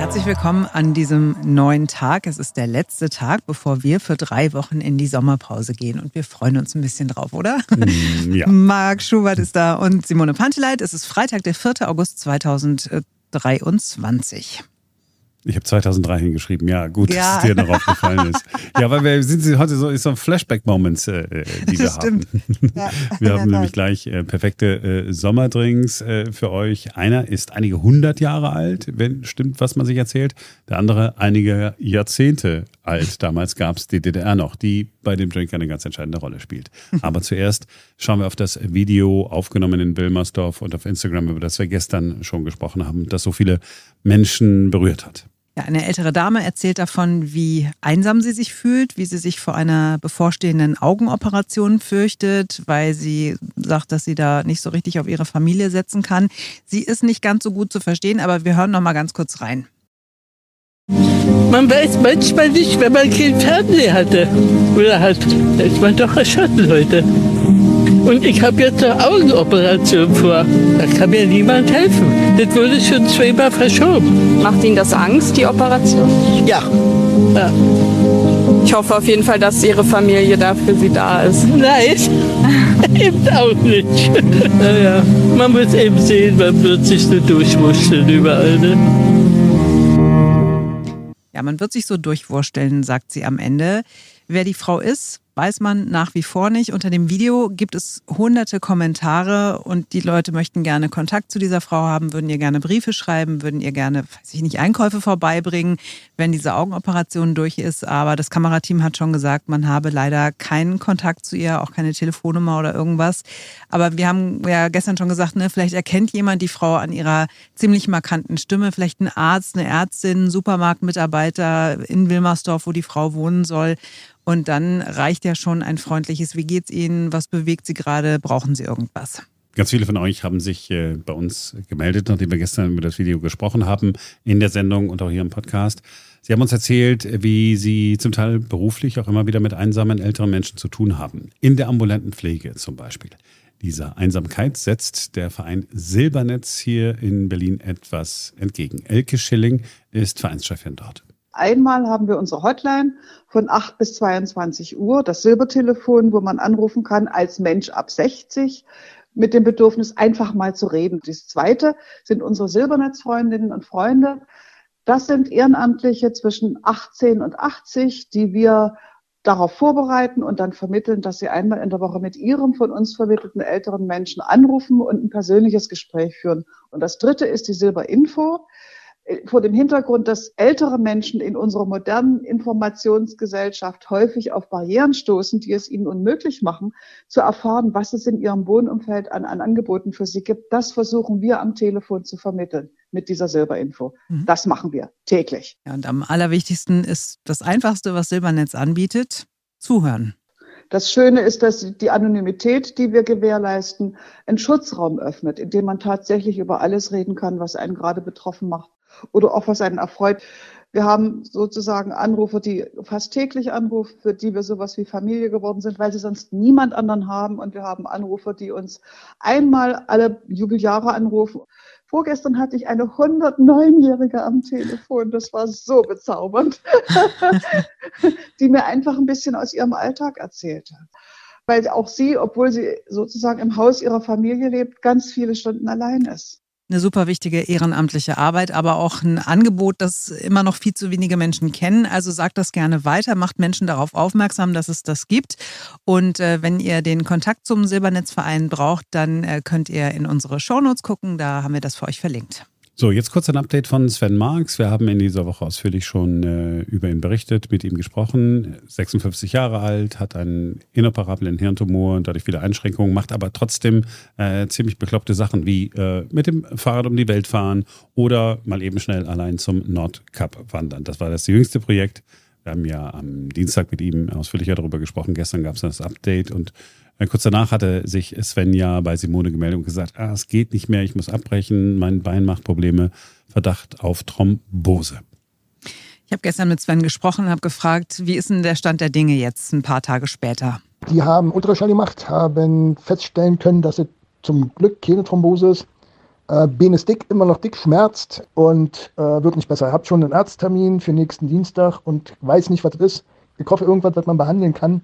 Herzlich willkommen an diesem neuen Tag. Es ist der letzte Tag, bevor wir für drei Wochen in die Sommerpause gehen. Und wir freuen uns ein bisschen drauf, oder? Mm, ja. Marc Schubert ist da und Simone Panteleit. Es ist Freitag, der 4. August 2023. Ich habe 2003 hingeschrieben. Ja, gut, Ja. dass es dir noch aufgefallen ist. Ja, weil wir sind heute so, ist so Flashback-Moments, äh, die wir Das stimmt. haben. Ja, Wir haben nämlich gleich äh, perfekte äh, Sommerdrinks äh, für euch. Einer ist einige hundert Jahre alt, wenn stimmt, was man sich erzählt. Der andere einige Jahrzehnte alt. Damals gab es die DDR noch, die bei dem Drink eine ganz entscheidende Rolle spielt. Aber zuerst schauen wir auf das Video aufgenommen in Wilmersdorf und auf Instagram, über das wir gestern schon gesprochen haben, das so viele Menschen berührt hat. Ja, eine ältere Dame erzählt davon, wie einsam sie sich fühlt, wie sie sich vor einer bevorstehenden Augenoperation fürchtet, weil sie sagt, dass sie da nicht so richtig auf ihre Familie setzen kann. Sie ist nicht ganz so gut zu verstehen, aber wir hören noch mal ganz kurz rein. Man weiß manchmal nicht, wenn man kein Fernseher hatte oder hat, da ist man doch erschossen Leute. Und ich habe jetzt eine Augenoperation vor. Da kann mir niemand helfen. Das wurde schon zweimal verschoben. Macht Ihnen das Angst, die Operation? Ja. ja. Ich hoffe auf jeden Fall, dass Ihre Familie da für Sie da ist. Nein, eben auch nicht. naja, man muss eben sehen, man wird sich so durchwurschteln überall. Ne? Ja, man wird sich so durchwursteln, sagt sie am Ende. Wer die Frau ist, weiß man nach wie vor nicht. Unter dem Video gibt es hunderte Kommentare und die Leute möchten gerne Kontakt zu dieser Frau haben, würden ihr gerne Briefe schreiben, würden ihr gerne, weiß ich nicht, Einkäufe vorbeibringen, wenn diese Augenoperation durch ist. Aber das Kamerateam hat schon gesagt, man habe leider keinen Kontakt zu ihr, auch keine Telefonnummer oder irgendwas. Aber wir haben ja gestern schon gesagt, ne, vielleicht erkennt jemand die Frau an ihrer ziemlich markanten Stimme, vielleicht ein Arzt, eine Ärztin, Supermarktmitarbeiter in Wilmersdorf, wo die Frau wohnen soll. Und dann reicht ja schon ein freundliches, wie geht's Ihnen, was bewegt Sie gerade, brauchen Sie irgendwas? Ganz viele von euch haben sich äh, bei uns gemeldet, nachdem wir gestern über das Video gesprochen haben, in der Sendung und auch hier im Podcast. Sie haben uns erzählt, wie Sie zum Teil beruflich auch immer wieder mit einsamen älteren Menschen zu tun haben. In der ambulanten Pflege zum Beispiel. Dieser Einsamkeit setzt der Verein Silbernetz hier in Berlin etwas entgegen. Elke Schilling ist Vereinschefin dort. Einmal haben wir unsere Hotline von 8 bis 22 Uhr, das Silbertelefon, wo man anrufen kann als Mensch ab 60 mit dem Bedürfnis, einfach mal zu reden. Das zweite sind unsere Silbernetzfreundinnen und Freunde. Das sind Ehrenamtliche zwischen 18 und 80, die wir darauf vorbereiten und dann vermitteln, dass sie einmal in der Woche mit ihrem von uns vermittelten älteren Menschen anrufen und ein persönliches Gespräch führen. Und das dritte ist die Silberinfo vor dem Hintergrund, dass ältere Menschen in unserer modernen Informationsgesellschaft häufig auf Barrieren stoßen, die es ihnen unmöglich machen, zu erfahren, was es in ihrem Wohnumfeld an, an Angeboten für sie gibt. Das versuchen wir am Telefon zu vermitteln mit dieser Silberinfo. Mhm. Das machen wir täglich. Ja, und am allerwichtigsten ist das Einfachste, was Silbernetz anbietet, zuhören. Das Schöne ist, dass die Anonymität, die wir gewährleisten, einen Schutzraum öffnet, in dem man tatsächlich über alles reden kann, was einen gerade betroffen macht oder auch was einen erfreut. Wir haben sozusagen Anrufer, die fast täglich anrufen, für die wir sowas wie Familie geworden sind, weil sie sonst niemand anderen haben. Und wir haben Anrufer, die uns einmal alle Jubeljahre anrufen. Vorgestern hatte ich eine 109-Jährige am Telefon. Das war so bezaubernd, die mir einfach ein bisschen aus ihrem Alltag erzählte. Weil auch sie, obwohl sie sozusagen im Haus ihrer Familie lebt, ganz viele Stunden allein ist eine super wichtige ehrenamtliche Arbeit, aber auch ein Angebot, das immer noch viel zu wenige Menschen kennen. Also sagt das gerne weiter, macht Menschen darauf aufmerksam, dass es das gibt. Und äh, wenn ihr den Kontakt zum Silbernetzverein braucht, dann äh, könnt ihr in unsere Shownotes gucken, da haben wir das für euch verlinkt. So, jetzt kurz ein Update von Sven Marx. Wir haben in dieser Woche ausführlich schon äh, über ihn berichtet, mit ihm gesprochen. 56 Jahre alt, hat einen inoperablen Hirntumor und dadurch viele Einschränkungen, macht aber trotzdem äh, ziemlich bekloppte Sachen wie äh, mit dem Fahrrad um die Welt fahren oder mal eben schnell allein zum Nordkap wandern. Das war das jüngste Projekt. Wir haben ja am Dienstag mit ihm ausführlicher darüber gesprochen. Gestern gab es das Update und äh, kurz danach hatte sich Sven ja bei Simone gemeldet und gesagt, ah, es geht nicht mehr, ich muss abbrechen, mein Bein macht Probleme, Verdacht auf Thrombose. Ich habe gestern mit Sven gesprochen und habe gefragt, wie ist denn der Stand der Dinge jetzt, ein paar Tage später? Die haben Ultraschall gemacht, haben feststellen können, dass es zum Glück keine Thrombose ist. Äh, ist dick, immer noch dick, schmerzt und äh, wird nicht besser. Habe schon einen Arzttermin für nächsten Dienstag und weiß nicht, was das ist. Ich hoffe, irgendwas, was man behandeln kann,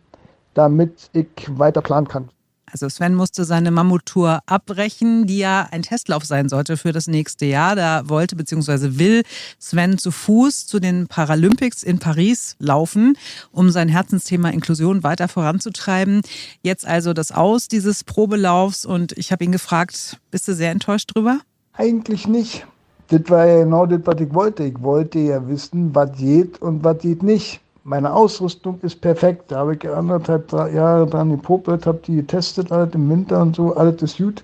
damit ich weiter planen kann. Also Sven musste seine Mammuttour abbrechen, die ja ein Testlauf sein sollte für das nächste Jahr. Da wollte bzw. will Sven zu Fuß zu den Paralympics in Paris laufen, um sein Herzensthema Inklusion weiter voranzutreiben. Jetzt also das Aus dieses Probelaufs und ich habe ihn gefragt, bist du sehr enttäuscht drüber? Eigentlich nicht. Das war ja genau das, was ich wollte. Ich wollte ja wissen, was geht und was geht nicht. Meine Ausrüstung ist perfekt. Da habe ich anderthalb Jahre dran geprobt, habe die getestet, alles im Winter und so, alles ist gut.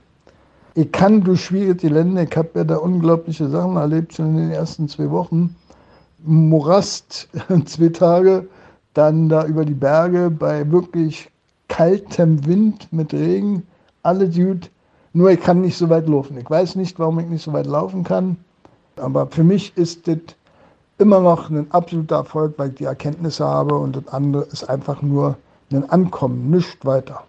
Ich kann durch schwierige Länder, ich habe ja da unglaubliche Sachen erlebt, schon in den ersten zwei Wochen. Morast, zwei Tage, dann da über die Berge bei wirklich kaltem Wind mit Regen, alles gut. Nur ich kann nicht so weit laufen. Ich weiß nicht, warum ich nicht so weit laufen kann. Aber für mich ist das immer noch ein absoluter Erfolg, weil ich die Erkenntnisse habe und das andere ist einfach nur ein Ankommen, nicht weiter.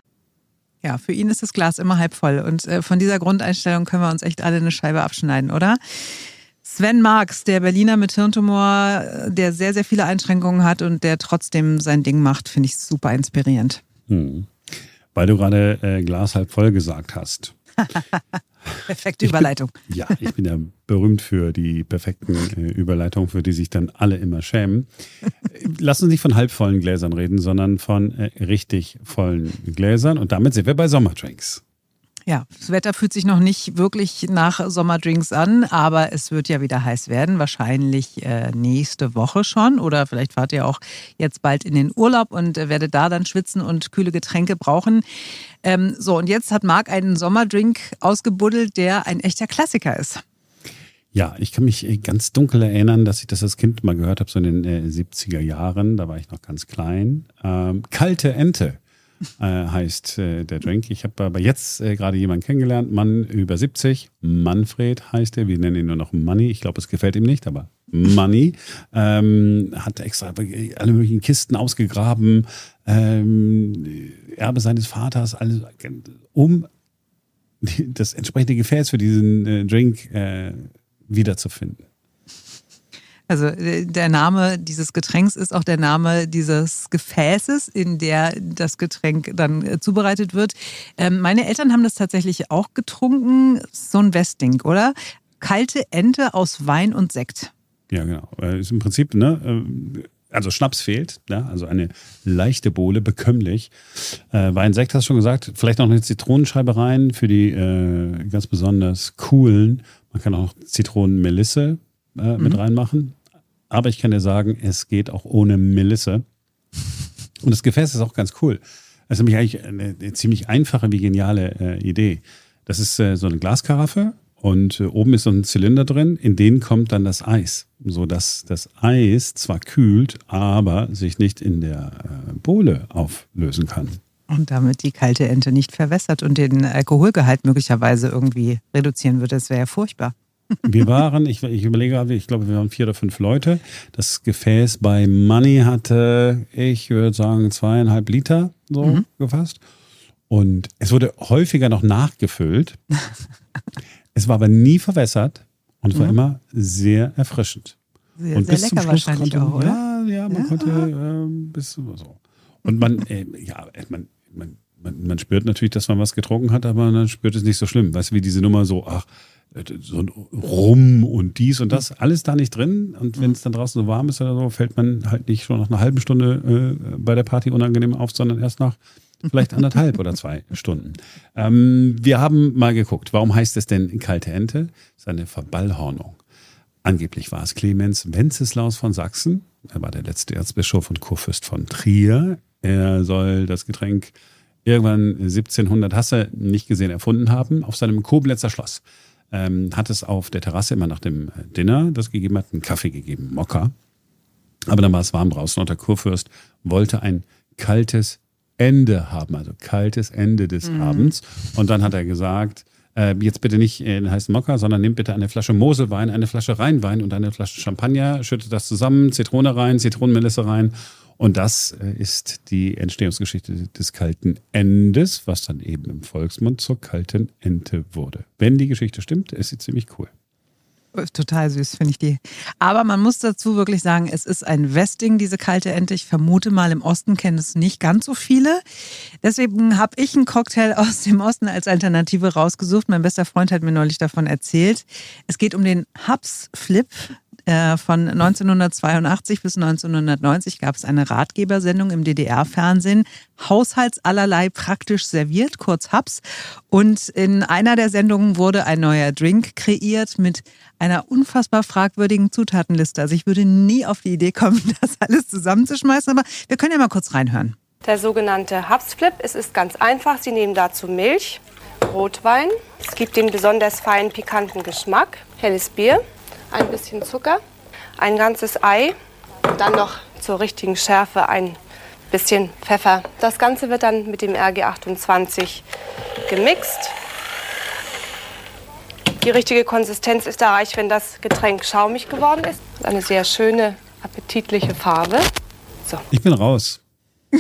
Ja, für ihn ist das Glas immer halb voll und äh, von dieser Grundeinstellung können wir uns echt alle eine Scheibe abschneiden, oder? Sven Marx, der Berliner mit Hirntumor, äh, der sehr, sehr viele Einschränkungen hat und der trotzdem sein Ding macht, finde ich super inspirierend. Hm. Weil du gerade äh, Glas halb voll gesagt hast. Perfekte Überleitung. Bin, ja, ich bin ja berühmt für die perfekten äh, Überleitungen, für die sich dann alle immer schämen. Lass uns nicht von halbvollen Gläsern reden, sondern von äh, richtig vollen Gläsern. Und damit sind wir bei Sommerdrinks. Ja, das Wetter fühlt sich noch nicht wirklich nach Sommerdrinks an, aber es wird ja wieder heiß werden, wahrscheinlich äh, nächste Woche schon oder vielleicht fahrt ihr auch jetzt bald in den Urlaub und äh, werdet da dann schwitzen und kühle Getränke brauchen. Ähm, so, und jetzt hat Marc einen Sommerdrink ausgebuddelt, der ein echter Klassiker ist. Ja, ich kann mich äh, ganz dunkel erinnern, dass ich das als Kind mal gehört habe, so in den äh, 70er Jahren. Da war ich noch ganz klein. Ähm, kalte Ente äh, heißt äh, der Drink. Ich habe aber jetzt äh, gerade jemanden kennengelernt, Mann über 70. Manfred heißt er. Wir nennen ihn nur noch Money. Ich glaube, es gefällt ihm nicht, aber Money. Ähm, hat extra alle möglichen Kisten ausgegraben. Ähm, Erbe seines Vaters, alles, um das entsprechende Gefäß für diesen äh, Drink äh, wiederzufinden. Also äh, der Name dieses Getränks ist auch der Name dieses Gefäßes, in der das Getränk dann äh, zubereitet wird. Ähm, meine Eltern haben das tatsächlich auch getrunken, so ein Westding, oder? Kalte Ente aus Wein und Sekt. Ja, genau. Äh, ist im Prinzip, ne? Also Schnaps fehlt, ja, also eine leichte Bohle, bekömmlich. Äh, Wein, Sekt hast du schon gesagt, vielleicht noch eine Zitronenscheibe rein für die äh, ganz besonders coolen. Man kann auch Zitronenmelisse äh, mit mhm. reinmachen. Aber ich kann dir sagen, es geht auch ohne Melisse. Und das Gefäß ist auch ganz cool. Das ist nämlich eigentlich eine, eine ziemlich einfache wie geniale äh, Idee. Das ist äh, so eine Glaskaraffe und äh, oben ist so ein Zylinder drin, in den kommt dann das Eis, sodass das Eis zwar kühlt, aber sich nicht in der äh, Bohle auflösen kann. Und damit die kalte Ente nicht verwässert und den Alkoholgehalt möglicherweise irgendwie reduzieren würde. Das wäre ja furchtbar. Wir waren, ich, ich überlege ich glaube, wir waren vier oder fünf Leute. Das Gefäß bei Money hatte, ich würde sagen, zweieinhalb Liter so mhm. gefasst. Und es wurde häufiger noch nachgefüllt. es war aber nie verwässert und es war mhm. immer sehr erfrischend. Sehr, und sehr bis lecker zum Schluss wahrscheinlich konnte, auch, oder? Ja, ja, man ja. konnte äh, bis so. Und man, äh, ja, man, man, man, man spürt natürlich, dass man was getrunken hat, aber man spürt es nicht so schlimm. Weißt du, wie diese Nummer so, ach, so ein Rum und dies und das, alles da nicht drin. Und wenn es dann draußen so warm ist oder so, fällt man halt nicht schon nach einer halben Stunde äh, bei der Party unangenehm auf, sondern erst nach vielleicht anderthalb oder zwei Stunden. Ähm, wir haben mal geguckt, warum heißt es denn kalte Ente? Das ist eine Verballhornung. Angeblich war es Clemens Wenceslaus von Sachsen. Er war der letzte Erzbischof und Kurfürst von Trier. Er soll das Getränk irgendwann 1700, hast du nicht gesehen, erfunden haben, auf seinem Koblenzer Schloss ähm, hat es auf der Terrasse immer nach dem Dinner das gegeben hat, einen Kaffee gegeben, Mokka. Aber dann war es warm draußen und der Kurfürst wollte ein kaltes Ende haben, also kaltes Ende des mhm. Abends. Und dann hat er gesagt, äh, jetzt bitte nicht einen heißen Mokka, sondern nehmt bitte eine Flasche Moselwein, eine Flasche Rheinwein und eine Flasche Champagner, schüttet das zusammen, Zitrone rein, Zitronenmelisse rein Und das äh, ist die Entstehungsgeschichte des kalten Endes, was dann eben im Volksmund zur kalten Ente wurde. Wenn die Geschichte stimmt, ist sie ziemlich cool. Total süß, finde ich die. Aber man muss dazu wirklich sagen, es ist ein Westing, diese kalte Ente. Ich vermute mal, im Osten kennen es nicht ganz so viele. Deswegen habe ich einen Cocktail aus dem Osten als Alternative rausgesucht. Mein bester Freund hat mir neulich davon erzählt. Es geht um den Hubs Flip. Äh, von 1982 bis 1990 gab es eine Ratgebersendung im DDR-Fernsehen, Haushaltsallerlei praktisch serviert, kurz Hubs. Und in einer der Sendungen wurde ein neuer Drink kreiert mit einer unfassbar fragwürdigen Zutatenliste. Also ich würde nie auf die Idee kommen, das alles zusammenzuschmeißen, aber wir können ja mal kurz reinhören. Der sogenannte Hubsflip. Es ist ganz einfach. Sie nehmen dazu Milch, Rotwein. Es gibt den besonders feinen pikanten Geschmack, helles Bier, ein bisschen Zucker, ein ganzes Ei und dann noch zur richtigen Schärfe ein bisschen Pfeffer. Das Ganze wird dann mit dem RG28 gemixt. Die richtige Konsistenz ist erreicht, wenn das Getränk schaumig geworden ist. Eine sehr schöne, appetitliche Farbe. So. Ich bin raus.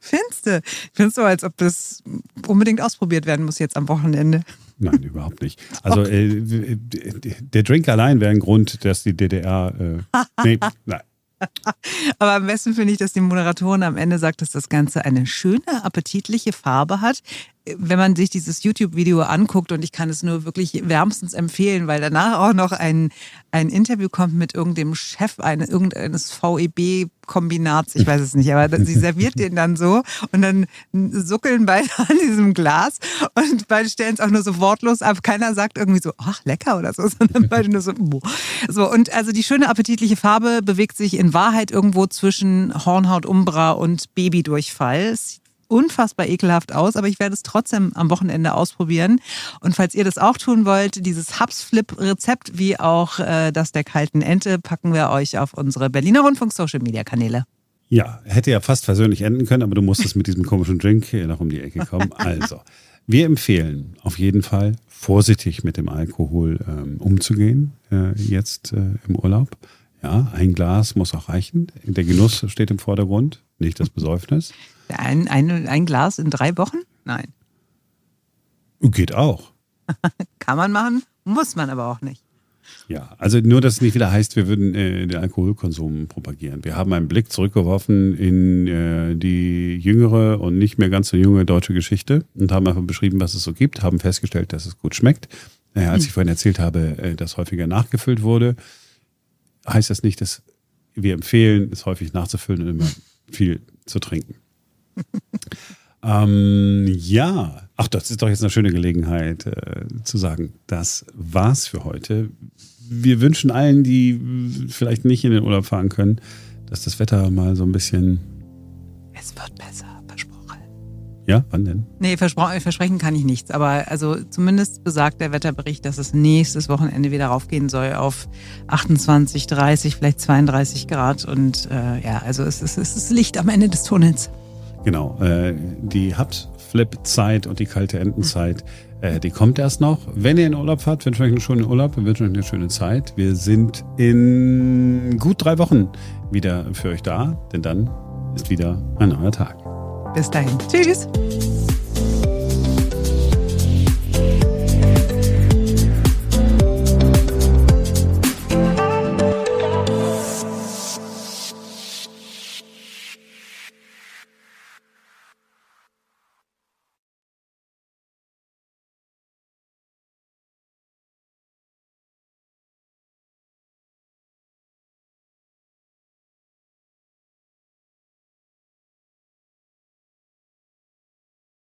Findest du? Findest du, als ob das unbedingt ausprobiert werden muss jetzt am Wochenende? Nein, überhaupt nicht. Also äh, der Drink allein wäre ein Grund, dass die DDR. Äh, nee, nein. Aber am besten finde ich, dass die Moderatorin am Ende sagt, dass das Ganze eine schöne, appetitliche Farbe hat wenn man sich dieses YouTube-Video anguckt, und ich kann es nur wirklich wärmstens empfehlen, weil danach auch noch ein, ein Interview kommt mit irgendeinem Chef eine, irgendeines VEB-Kombinats, ich weiß es nicht, aber sie serviert den dann so und dann suckeln beide an diesem Glas und beide stellen es auch nur so wortlos ab. Keiner sagt irgendwie so, ach, lecker oder so, sondern beide nur so, Boah. so. Und also die schöne appetitliche Farbe bewegt sich in Wahrheit irgendwo zwischen Hornhaut Umbra und Babydurchfall. Es unfassbar ekelhaft aus, aber ich werde es trotzdem am Wochenende ausprobieren. Und falls ihr das auch tun wollt, dieses Hubs-Flip-Rezept wie auch äh, das der kalten Ente packen wir euch auf unsere Berliner Rundfunk-Social-Media-Kanäle. Ja, hätte ja fast persönlich enden können, aber du musstest mit diesem komischen Drink noch um die Ecke kommen. Also, wir empfehlen auf jeden Fall, vorsichtig mit dem Alkohol ähm, umzugehen, äh, jetzt äh, im Urlaub. Ja, ein Glas muss auch reichen. Der Genuss steht im Vordergrund, nicht das Besäufnis. Ein, ein, ein Glas in drei Wochen? Nein. Geht auch. Kann man machen, muss man aber auch nicht. Ja, also nur, dass es nicht wieder heißt, wir würden äh, den Alkoholkonsum propagieren. Wir haben einen Blick zurückgeworfen in äh, die jüngere und nicht mehr ganz so junge deutsche Geschichte und haben einfach beschrieben, was es so gibt, haben festgestellt, dass es gut schmeckt. Äh, als ich vorhin erzählt habe, äh, dass häufiger nachgefüllt wurde, heißt das nicht, dass wir empfehlen, es häufig nachzufüllen und immer viel zu trinken. ähm, ja, ach, das ist doch jetzt eine schöne Gelegenheit äh, zu sagen, das war's für heute. Wir wünschen allen, die vielleicht nicht in den Urlaub fahren können, dass das Wetter mal so ein bisschen. Es wird besser. Ja, wann denn? Nee, versprechen kann ich nichts. Aber also zumindest besagt der Wetterbericht, dass es nächstes Wochenende wieder raufgehen soll auf 28, 30, vielleicht 32 Grad. Und äh, ja, also es ist, es ist Licht am Ende des Tunnels. Genau. Äh, die Hubs-Flip-Zeit und die kalte Entenzeit, äh, die kommt erst noch. Wenn ihr in Urlaub fahrt, wünsche ich euch einen schönen Urlaub, wir wünschen euch eine schöne Zeit. Wir sind in gut drei Wochen wieder für euch da, denn dann ist wieder ein neuer Tag. Bis dahin. Tschüss.